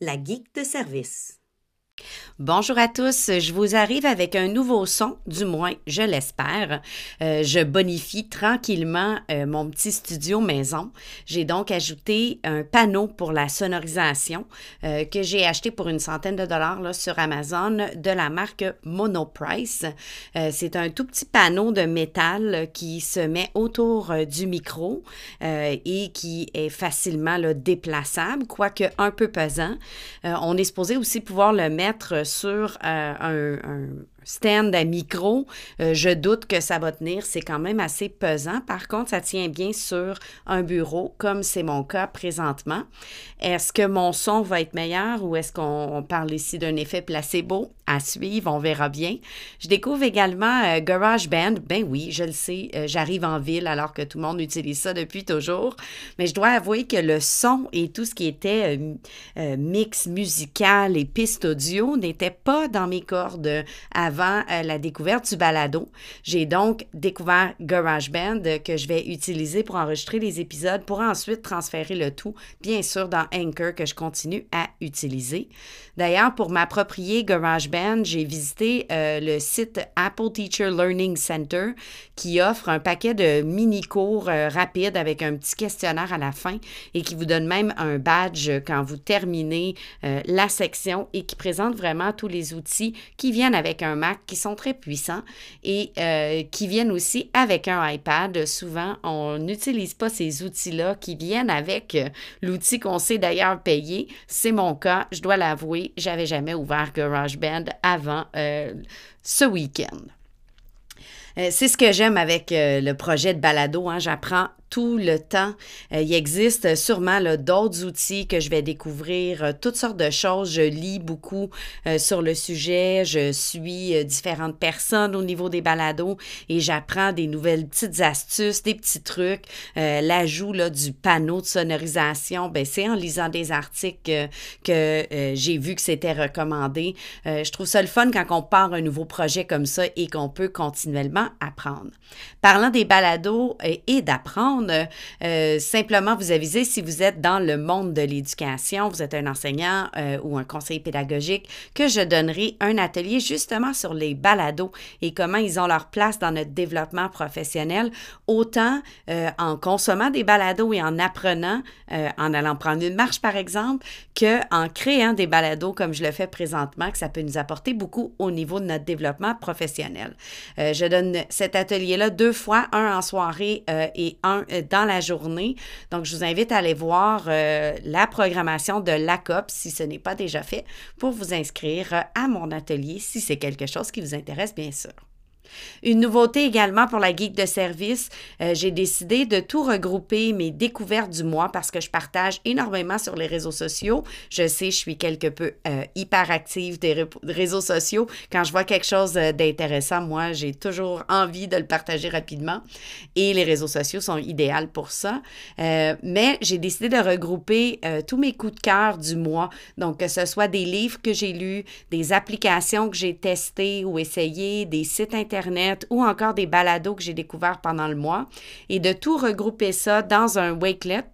la geek de service. Bonjour à tous, je vous arrive avec un nouveau son, du moins je l'espère. Euh, je bonifie tranquillement euh, mon petit studio maison. J'ai donc ajouté un panneau pour la sonorisation euh, que j'ai acheté pour une centaine de dollars là, sur Amazon de la marque Monoprice. C'est un tout petit panneau de métal qui se met autour du micro et qui est facilement déplaçable, quoique un peu pesant. on est supposé aussi pouvoir le mettre sur euh, un, stand à micro, euh, je doute que ça va tenir. C'est quand même assez pesant. Par contre, ça tient bien sur un bureau, comme c'est mon cas présentement. Est-ce que mon son va être meilleur ou est-ce qu'on parle ici d'un effet placebo? À suivre, on verra bien. Je découvre également euh, GarageBand. Ben oui, je le sais, euh, j'arrive en ville alors que tout le monde utilise ça depuis toujours. Mais je dois avouer que le son et tout ce qui était mix musical et piste audio n'était pas dans mes cordes avant euh, la découverte du balado. J'ai donc découvert GarageBand que je vais utiliser pour enregistrer les épisodes pour ensuite transférer le tout, bien sûr, dans Anchor que je continue à utiliser. D'ailleurs, pour m'approprier GarageBand, j'ai visité euh, le site Apple Teacher Learning Center qui offre un paquet de mini-cours euh, rapides avec un petit questionnaire à la fin et qui vous donne même un badge quand vous terminez la section et qui présente vraiment tous les outils qui viennent avec un Mac qui sont très puissants et euh, qui viennent aussi avec un iPad. Souvent, on n'utilise pas ces outils-là qui viennent avec euh, l'outil qu'on sait d'ailleurs payer. C'est mon cas, je dois l'avouer, j'avais jamais ouvert GarageBand avant euh, ce week-end. c'est ce que j'aime avec le projet de balado. Hein. J'apprends tout le temps. Euh, il existe sûrement d'autres outils que je vais découvrir, euh, toutes sortes de choses. Je lis beaucoup euh, sur le sujet, je suis différentes personnes au niveau des balados et j'apprends des nouvelles petites astuces, des petits trucs. L'ajout du panneau de sonorisation, ben, c'est en lisant des articles que, j'ai vu que c'était recommandé. je trouve ça le fun quand on part un nouveau projet comme ça et qu'on peut continuellement apprendre. Parlant des balados et d'apprendre, euh, simplement vous aviser si vous êtes dans le monde de l'éducation, vous êtes un enseignant euh, ou un conseiller pédagogique, que je donnerai un atelier justement sur les balados et comment ils ont leur place dans notre développement professionnel, autant euh, en consommant des balados et en apprenant, en allant prendre une marche par exemple, qu'en créant des balados comme je le fais présentement, que ça peut nous apporter beaucoup au niveau de notre développement professionnel. je donne cet atelier-là deux fois, un en soirée et un euh, dans la journée. Donc, je vous invite à aller voir euh, la programmation de l'ACOP si ce n'est pas déjà fait pour vous inscrire à mon atelier si c'est quelque chose qui vous intéresse, bien sûr. Une nouveauté également pour la geek de service, euh, j'ai décidé de tout regrouper mes découvertes du mois parce que je partage énormément sur les réseaux sociaux. Je sais, je suis quelque peu euh, hyper active des réseaux sociaux. Quand je vois quelque chose euh, d'intéressant, moi, j'ai toujours envie de le partager rapidement et les réseaux sociaux sont idéaux pour ça. mais j'ai décidé de regrouper tous mes coups de cœur du mois. Donc, que ce soit des livres que j'ai lus, des applications que j'ai testées ou essayées, des sites internet ou encore des balados que j'ai découverts pendant le mois et de tout regrouper ça dans un wakelet.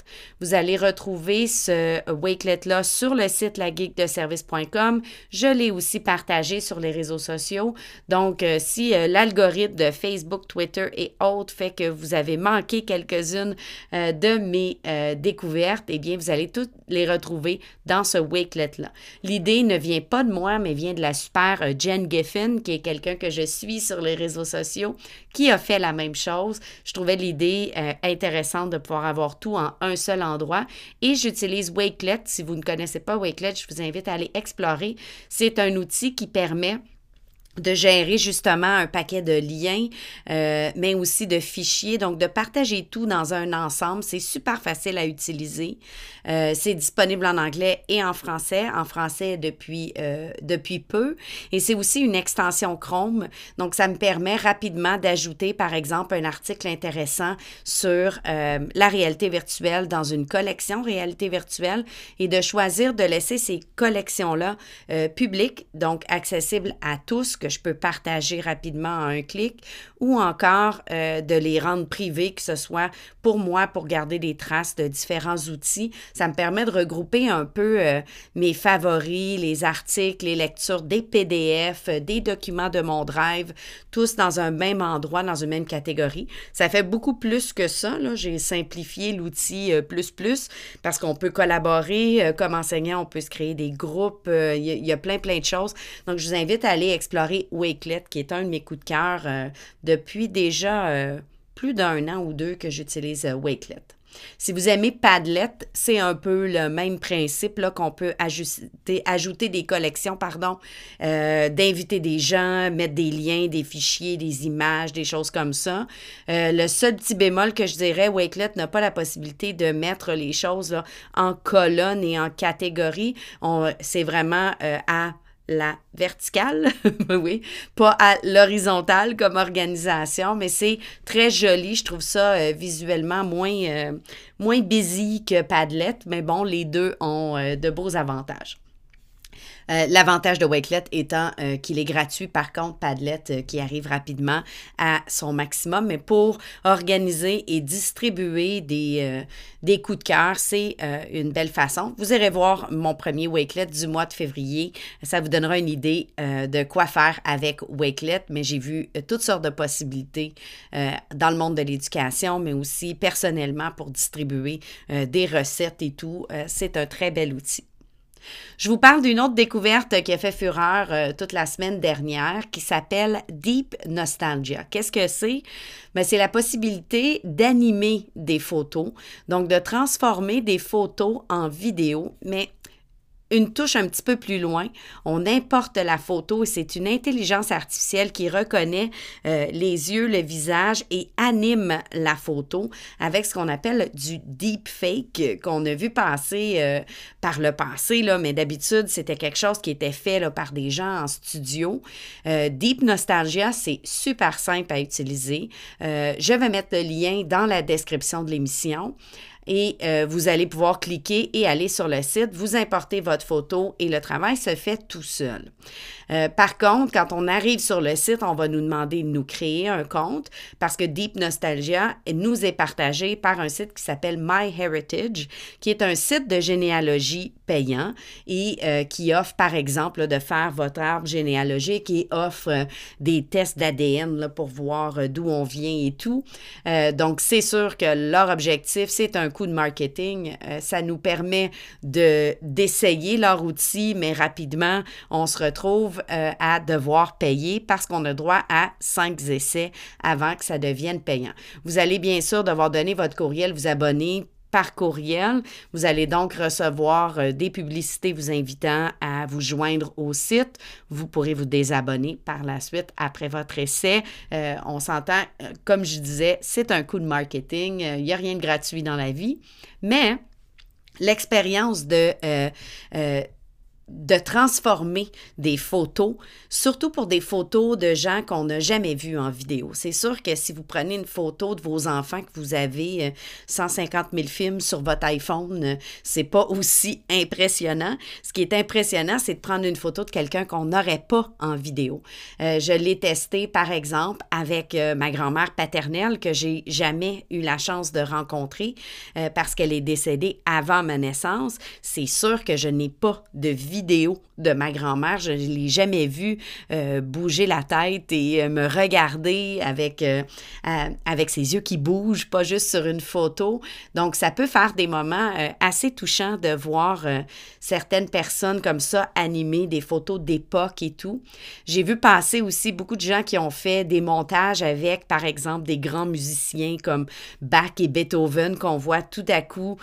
Vous allez retrouver ce wakelet-là sur le site lageekdeservice.com. Je l'ai aussi partagé sur les réseaux sociaux. Donc, euh, si euh, l'algorithme de Facebook, Twitter et autres fait que vous avez manqué quelques-unes euh, de mes découvertes, eh bien, vous allez toutes les retrouver dans ce wakelet-là. L'idée ne vient pas de moi, mais vient de la super Jen Giffen, qui est quelqu'un que je suis sur les réseaux sociaux qui a fait la même chose. Je trouvais l'idée euh, intéressante de pouvoir avoir tout en un seul endroit et j'utilise Wakelet. Si vous ne connaissez pas Wakelet, je vous invite à aller explorer. C'est un outil qui permet de gérer justement un paquet de liens, euh, mais aussi de fichiers, donc de partager tout dans un ensemble. C'est super facile à utiliser. Euh, c'est disponible en anglais et en français, en français depuis, euh, depuis peu. Et c'est aussi une extension Chrome, donc ça me permet rapidement d'ajouter, par exemple, un article intéressant sur la réalité virtuelle dans une collection réalité virtuelle et de choisir de laisser ces collections-là publiques, donc accessibles à tous, je peux partager rapidement en un clic ou encore euh, de les rendre privés, que ce soit pour moi, pour garder des traces de différents outils. Ça me permet de regrouper un peu euh, mes favoris, les articles, les lectures, des PDF, des documents de mon drive, tous dans un même endroit, dans une même catégorie. Ça fait beaucoup plus que ça. J'ai simplifié l'outil plus plus parce qu'on peut collaborer comme enseignant, on peut se créer des groupes, il y, a plein, plein de choses. Donc, je vous invite à aller explorer Wakelet, qui est un de mes coups de cœur euh, depuis déjà euh, plus d'un an ou deux que j'utilise euh, Wakelet. Si vous aimez Padlet, c'est un peu le même principe qu'on peut ajouter, des collections, pardon, d'inviter des gens, mettre des liens, des fichiers, des images, des choses comme ça. le seul petit bémol que je dirais, Wakelet n'a pas la possibilité de mettre les choses en colonne et en catégorie. C'est vraiment à la verticale, oui, pas à l'horizontale comme organisation, mais c'est très joli. Je trouve ça euh, visuellement moins, euh, moins busy que Padlet, mais bon, les deux ont euh, de beaux avantages. Euh, l'avantage de Wakelet étant euh, qu'il est gratuit, par contre, Padlet euh, qui arrive rapidement à son maximum. Mais pour organiser et distribuer des, des coups de cœur, c'est une belle façon. Vous irez voir mon premier Wakelet du mois de février. Ça vous donnera une idée de quoi faire avec Wakelet, mais j'ai vu toutes sortes de possibilités dans le monde de l'éducation, mais aussi personnellement pour distribuer des recettes et tout. c'est un très bel outil. Je vous parle d'une autre découverte qui a fait fureur euh, toute la semaine dernière qui s'appelle Deep Nostalgia. Qu'est-ce que c'est? Ben, c'est la possibilité d'animer des photos, donc de transformer des photos en vidéo, mais une touche un petit peu plus loin, on importe la photo et c'est une intelligence artificielle qui reconnaît euh, les yeux, le visage et anime la photo avec ce qu'on appelle du deep fake qu'on a vu passer euh, par le passé, là, mais d'habitude, c'était quelque chose qui était fait par des gens en studio. Euh, deep Nostalgia, c'est super simple à utiliser. je vais mettre le lien dans la description de l'émission et euh, vous allez pouvoir cliquer et aller sur le site, vous importez votre photo et le travail se fait tout seul. Euh, par contre, quand on arrive sur le site, on va nous demander de nous créer un compte parce que Deep Nostalgia nous est partagé par un site qui s'appelle MyHeritage, qui est un site de généalogie payant et euh, qui offre, par exemple, de faire votre arbre généalogique et offre euh, des tests d'ADN pour voir d'où on vient et tout. donc, c'est sûr que leur objectif, c'est un coup de marketing. ça nous permet de, d'essayer leur outil, mais rapidement, on se retrouve euh, à devoir payer parce qu'on a droit à cinq essais avant que ça devienne payant. Vous allez bien sûr devoir donner votre courriel, vous abonner par courriel. Vous allez donc recevoir euh, des publicités vous invitant à vous joindre au site. Vous pourrez vous désabonner par la suite après votre essai. Euh, on s'entend, comme je disais, c'est un coup de marketing. Il n'y a rien de gratuit dans la vie, mais l'expérience de de transformer des photos, surtout pour des photos de gens qu'on n'a jamais vus en vidéo. C'est sûr que si vous prenez une photo de vos enfants que vous avez 150 euh, 000 films sur votre iPhone, euh, c'est pas aussi impressionnant. Ce qui est impressionnant, c'est de prendre une photo de quelqu'un qu'on n'aurait pas en vidéo. Euh, je l'ai testé, par exemple, avec ma grand-mère paternelle que j'ai jamais eu la chance de rencontrer parce qu'elle est décédée avant ma naissance. C'est sûr que je n'ai pas de vidéo vidéo de ma grand-mère. Je ne l'ai jamais vue euh, bouger la tête et euh, me regarder avec, euh, avec ses yeux qui bougent, pas juste sur une photo. Donc, ça peut faire des moments assez touchants de voir certaines personnes comme ça animer des photos d'époque et tout. J'ai vu passer aussi beaucoup de gens qui ont fait des montages avec, par exemple, des grands musiciens comme Bach et Beethoven qu'on voit tout à coup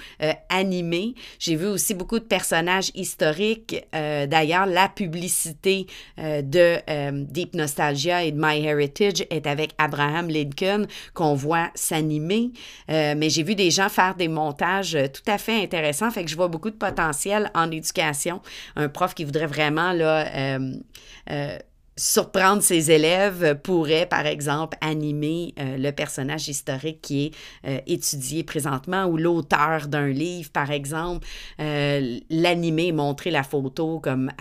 animés. J'ai vu aussi beaucoup de personnages historiques euh, d'ailleurs, la publicité euh, de euh, Deep Nostalgia et de MyHeritage est avec Abraham Lincoln qu'on voit s'animer. mais j'ai vu des gens faire des montages tout à fait intéressants. Fait que je vois beaucoup de potentiel en éducation. Un prof qui voudrait vraiment là, surprendre ses élèves pourrait, par exemple, animer le personnage historique qui est étudié présentement ou l'auteur d'un livre, par exemple, l'animer, montrer la photo comme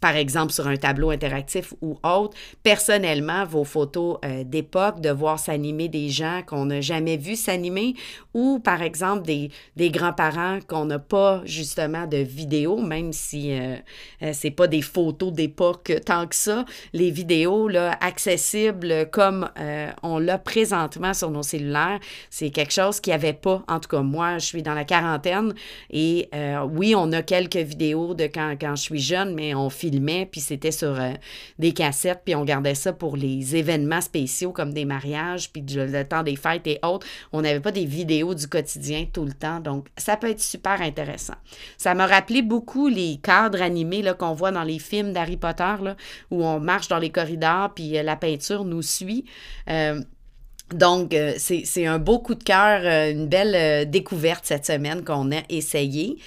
par exemple sur un tableau interactif ou autre. Personnellement, vos photos euh, d'époque, de voir s'animer des gens qu'on n'a jamais vu s'animer ou par exemple des, des grands-parents qu'on n'a pas justement de vidéos, même si euh, euh, c'est pas des photos d'époque tant que ça. Les vidéos là, accessibles comme on l'a présentement sur nos cellulaires, c'est quelque chose qui n'y avait pas. En tout cas, moi, je suis dans la quarantaine et oui, on a quelques vidéos de quand, quand je suis jeune, mais on puis c'était sur euh, des cassettes, puis on gardait ça pour les événements spéciaux comme des mariages, puis le temps des fêtes et autres. On n'avait pas des vidéos du quotidien tout le temps, donc ça peut être super intéressant. Ça m'a rappelé beaucoup les cadres animés qu'on voit dans les films d'Harry Potter, là, où on marche dans les corridors, puis euh, la peinture nous suit. Euh, donc, c'est un beau coup de cœur, une belle découverte cette semaine qu'on a essayé.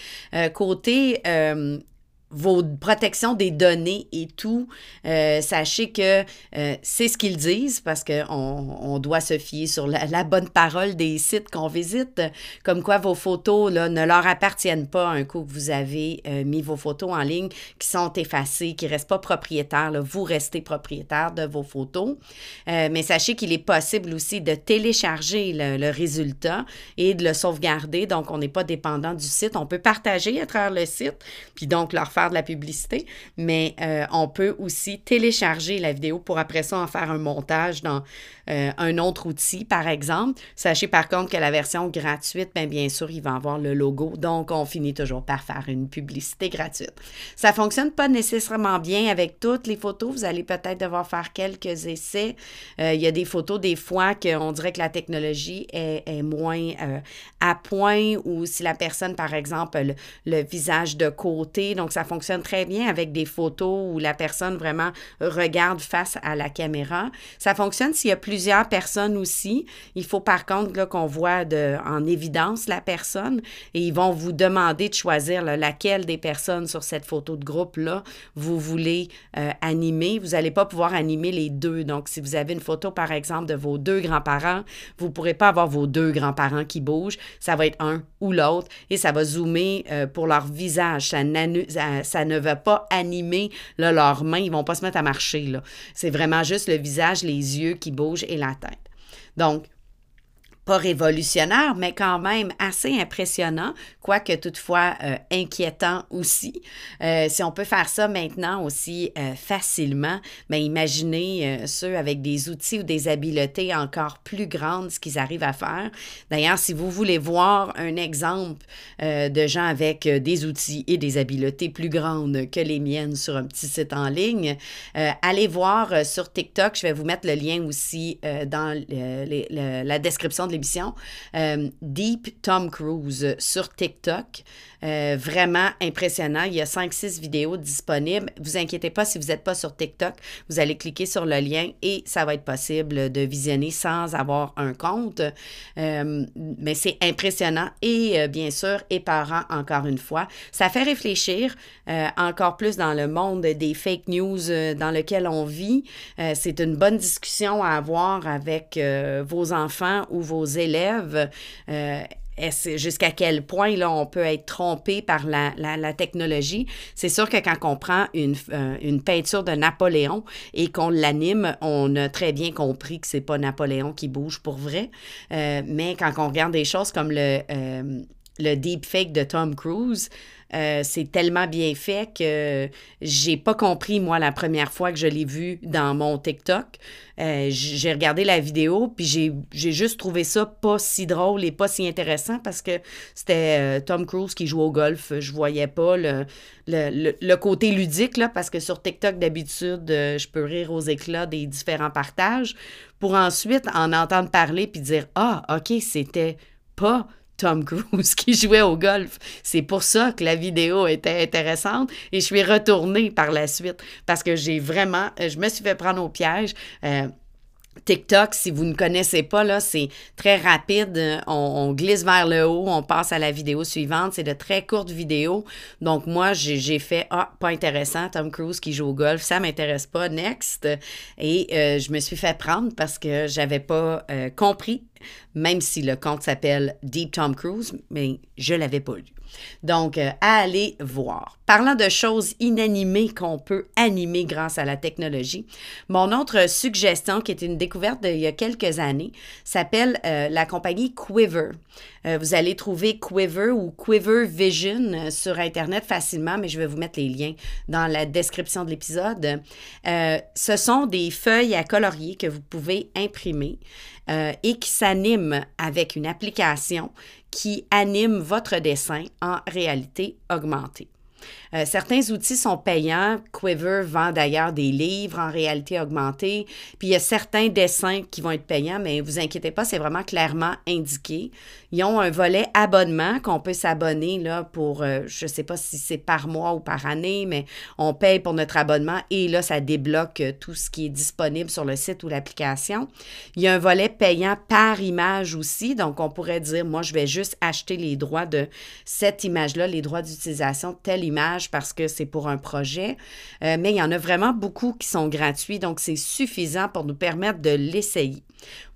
côté vos protections des données et tout, euh, sachez que euh, c'est ce qu'ils disent parce qu'on on doit se fier sur la, bonne parole des sites qu'on visite, comme quoi vos photos là, ne leur appartiennent pas un coup que vous avez euh, mis vos photos en ligne, qui sont effacées, qui ne restent pas propriétaires. Vous restez propriétaire de vos photos. mais sachez qu'il est possible aussi de télécharger le, le, résultat et de le sauvegarder. Donc, on n'est pas dépendant du site. On peut partager à travers le site, puis donc leur faire de la publicité, mais euh, on peut aussi télécharger la vidéo pour après ça en faire un montage dans euh, un autre outil, par exemple. Sachez par contre que la version gratuite, bien, bien sûr, il va avoir le logo, donc on finit toujours par faire une publicité gratuite. Ça fonctionne pas nécessairement bien avec toutes les photos. Vous allez peut-être devoir faire quelques essais. Euh, il y a des photos des fois qu'on dirait que la technologie est, moins à point ou si la personne, par exemple, le, le visage de côté, donc ça fonctionne très bien avec des photos où la personne vraiment regarde face à la caméra. Ça fonctionne s'il y a plusieurs personnes aussi. Il faut par contre qu'on voit de, en évidence la personne et ils vont vous demander de choisir laquelle des personnes sur cette photo de groupe-là vous voulez euh, animer. Vous n'allez pas pouvoir animer les deux. Donc, si vous avez une photo, par exemple, de vos deux grands-parents, vous ne pourrez pas avoir vos deux grands-parents qui bougent. Ça va être un ou l'autre et ça va zoomer euh, pour leur visage. Ça, ça, ne va pas animer leurs mains, ils vont pas se mettre à marcher. C'est vraiment juste le visage, les yeux qui bougent et la tête. Donc, révolutionnaire, mais quand même assez impressionnant, quoique toutefois euh, inquiétant aussi. Euh, si on peut faire ça maintenant aussi euh, facilement, mais ben, imaginez ceux avec des outils ou des habiletés encore plus grandes, ce qu'ils arrivent à faire. D'ailleurs, si vous voulez voir un exemple de gens avec des outils et des habiletés plus grandes que les miennes sur un petit site en ligne, allez voir sur TikTok. Je vais vous mettre le lien aussi dans la description de l'émission, euh, Deep Tom Cruise sur TikTok. Euh, vraiment impressionnant. Il y a 5-6 vidéos disponibles. Vous inquiétez pas si vous n'êtes pas sur TikTok. Vous allez cliquer sur le lien et ça va être possible de visionner sans avoir un compte. Euh, mais c'est impressionnant et bien sûr éparant encore une fois. Ça fait réfléchir encore plus dans le monde des fake news dans lequel on vit. c'est une bonne discussion à avoir avec vos enfants ou vos élèves. Euh, jusqu'à quel point là, on peut être trompé par la, technologie? C'est sûr que quand on prend une, euh, une peinture de Napoléon et qu'on l'anime, on a très bien compris que c'est pas Napoléon qui bouge pour vrai. Euh, mais quand on regarde des choses comme le, le deepfake de Tom Cruise, euh, c'est tellement bien fait que j'ai pas compris, moi, la première fois que je l'ai vu dans mon TikTok. Euh, j'ai regardé la vidéo, puis j'ai juste trouvé ça pas si drôle et pas si intéressant parce que c'était euh, Tom Cruise qui joue au golf. Je voyais pas le, côté ludique, parce que sur TikTok, d'habitude, je peux rire aux éclats des différents partages pour ensuite en entendre parler puis dire Ah, OK, c'était pas Tom Cruise qui jouait au golf. C'est pour ça que la vidéo était intéressante et je suis retournée par la suite parce que j'ai vraiment, je me suis fait prendre au piège. Euh, TikTok, si vous ne connaissez pas, là, c'est très rapide. On, glisse vers le haut, on passe à la vidéo suivante. C'est de très courtes vidéos. Donc, moi, j'ai fait Ah, pas intéressant, Tom Cruise qui joue au golf, ça m'intéresse pas, next. Et euh, je me suis fait prendre parce que j'avais pas euh, compris même si le compte s'appelle Deep Tom Cruise, mais je l'avais pas lu. Donc, euh, à aller voir. Parlant de choses inanimées qu'on peut animer grâce à la technologie, mon autre suggestion, qui est une découverte d'il y a quelques années, s'appelle euh, la compagnie Quiver. Euh, vous allez trouver Quiver ou Quiver Vision sur Internet facilement, mais je vais vous mettre les liens dans la description de l'épisode. ce sont des feuilles à colorier que vous pouvez imprimer et qui s'animent avec une application qui anime votre dessin en réalité augmentée. Euh, certains outils sont payants. Quiver vend d'ailleurs des livres en réalité augmentée. Puis il y a certains dessins qui vont être payants, mais vous inquiétez pas, c'est vraiment clairement indiqué. Ils ont un volet abonnement qu'on peut s'abonner pour, euh, je ne sais pas si c'est par mois ou par année, mais on paye pour notre abonnement et là, ça débloque euh, tout ce qui est disponible sur le site ou l'application. Il y a un volet payant par image aussi, donc on pourrait dire, moi, je vais juste acheter les droits de cette image-là, les droits d'utilisation de telle image parce que c'est pour un projet. Euh, mais il y en a vraiment beaucoup qui sont gratuits, donc c'est suffisant pour nous permettre de l'essayer.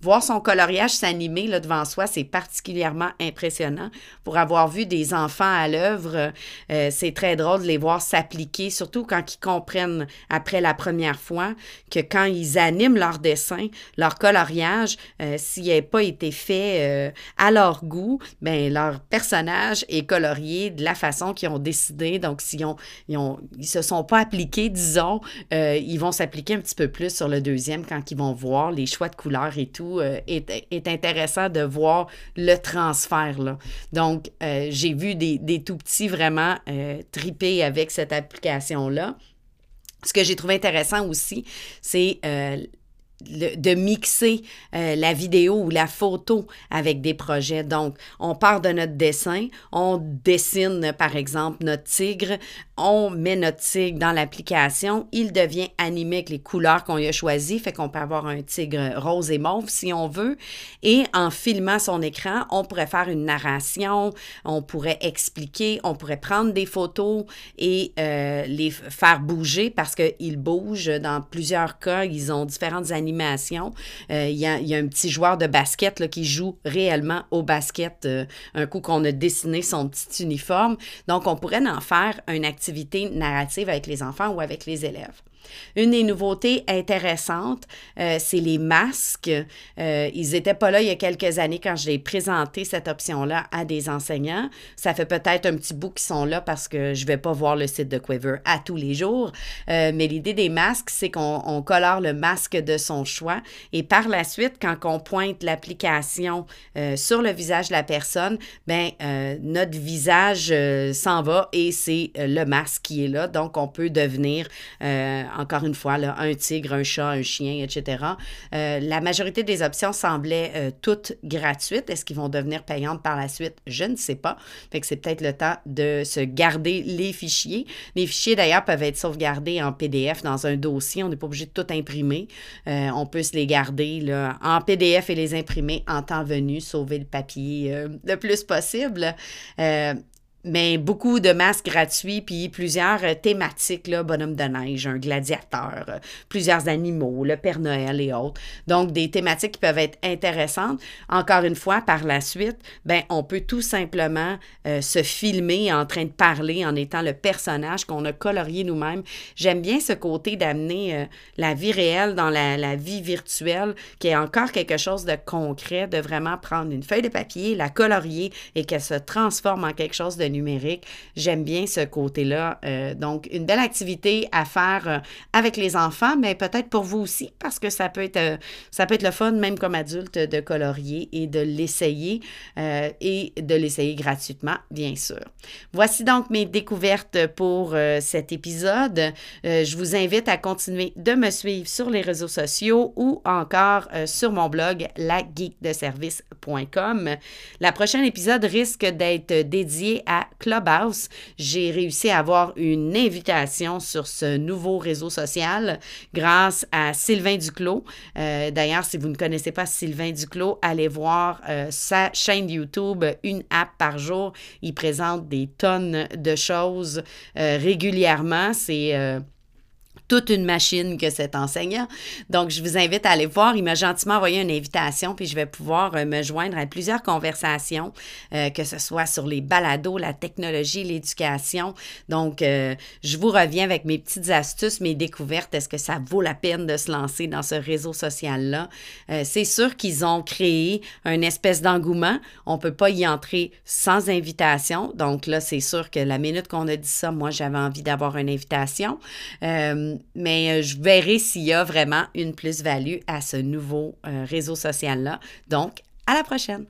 Voir son coloriage s'animer là, devant soi, c'est particulièrement impressionnant. Pour avoir vu des enfants à l'œuvre, euh, c'est très drôle de les voir s'appliquer, surtout quand ils comprennent après la première fois que quand ils animent leur dessin, leur coloriage, euh, s'il n'a pas été fait euh, à leur goût, ben leur personnage est colorié de la façon qu'ils ont décidé. Donc, s'ils ont, ils se sont pas appliqués, disons, ils vont s'appliquer un petit peu plus sur le deuxième quand ils vont voir les choix de couleurs et tout, euh, est, intéressant de voir le transfert. Là. Donc, euh, j'ai vu des, tout petits vraiment euh, triper avec cette application-là. Ce que j'ai trouvé intéressant aussi, c'est de mixer la vidéo ou la photo avec des projets. Donc, on part de notre dessin, on dessine par exemple notre tigre, on met notre tigre dans l'application, il devient animé avec les couleurs qu'on a choisies, fait qu'on peut avoir un tigre rose et mauve si on veut. Et en filmant son écran, on pourrait faire une narration, on pourrait expliquer, on pourrait prendre des photos et euh, les faire bouger parce qu'ils bougent. Dans plusieurs cas, ils ont différentes animations. Euh, il y, a, un petit joueur de basket là, qui joue réellement au basket euh, un coup qu'on a dessiné son petit uniforme. Donc, on pourrait en faire un activité narrative avec les enfants ou avec les élèves. Une des nouveautés intéressantes, euh, c'est les masques. Euh, ils n'étaient pas là il y a quelques années quand j'ai présenté cette option-là à des enseignants. Ça fait peut-être un petit bout qu'ils sont là parce que je ne vais pas voir le site de Quiver à tous les jours. Euh, mais l'idée des masques, c'est qu'on colore le masque de son choix et par la suite, quand on pointe l'application sur le visage de la personne, ben notre visage s'en va et c'est le masque qui est là. Donc, on peut devenir encore une fois, un tigre, un chat, un chien, etc. Euh, la majorité des options semblaient euh, toutes gratuites. Est-ce qu'ils vont devenir payantes par la suite? Je ne sais pas. Fait c'est peut-être le temps de se garder les fichiers. Les fichiers, d'ailleurs, peuvent être sauvegardés en PDF dans un dossier. On n'est pas obligé de tout imprimer. Euh, on peut se les garder en PDF et les imprimer en temps venu, sauver le papier le plus possible mais beaucoup de masques gratuits, puis plusieurs euh, thématiques, là, bonhomme de neige, un gladiateur, euh, plusieurs animaux, le Père Noël et autres. Donc, des thématiques qui peuvent être intéressantes. Encore une fois, par la suite, ben, on peut tout simplement euh, se filmer en train de parler en étant le personnage qu'on a colorié nous-mêmes. J'aime bien ce côté d'amener la vie réelle dans la, la, vie virtuelle, qui est encore quelque chose de concret, de vraiment prendre une feuille de papier, la colorier et qu'elle se transforme en quelque chose de numérique. J'aime bien ce côté-là. Euh, donc, une belle activité à faire euh, avec les enfants, mais peut-être pour vous aussi, parce que ça peut être, euh, ça peut être le fun, même comme adulte, de colorier et de l'essayer et de l'essayer gratuitement, bien sûr. Voici donc mes découvertes pour cet épisode. je vous invite à continuer de me suivre sur les réseaux sociaux ou encore sur mon blog lageekdeservice.com. La prochaine épisode risque d'être dédié à Clubhouse. J'ai réussi à avoir une invitation sur ce nouveau réseau social grâce à Sylvain Duclos. Euh, d'ailleurs, si vous ne connaissez pas Sylvain Duclos, allez voir euh, sa chaîne YouTube, une app par jour. Il présente des tonnes de choses euh, régulièrement. C'est toute une machine que cet enseignant. Donc, je vous invite à aller voir. Il m'a gentiment envoyé une invitation, puis je vais pouvoir euh, me joindre à plusieurs conversations, euh, que ce soit sur les balados, la technologie, l'éducation. Donc, euh, je vous reviens avec mes petites astuces, mes découvertes. Est-ce que ça vaut la peine de se lancer dans ce réseau social-là? c'est sûr qu'ils ont créé une espèce d'engouement. On ne peut pas y entrer sans invitation. Donc là, c'est sûr que la minute qu'on a dit ça, moi, j'avais envie d'avoir une invitation euh, je verrai s'il y a vraiment une plus-value à ce nouveau euh, réseau social-là. Donc, à la prochaine!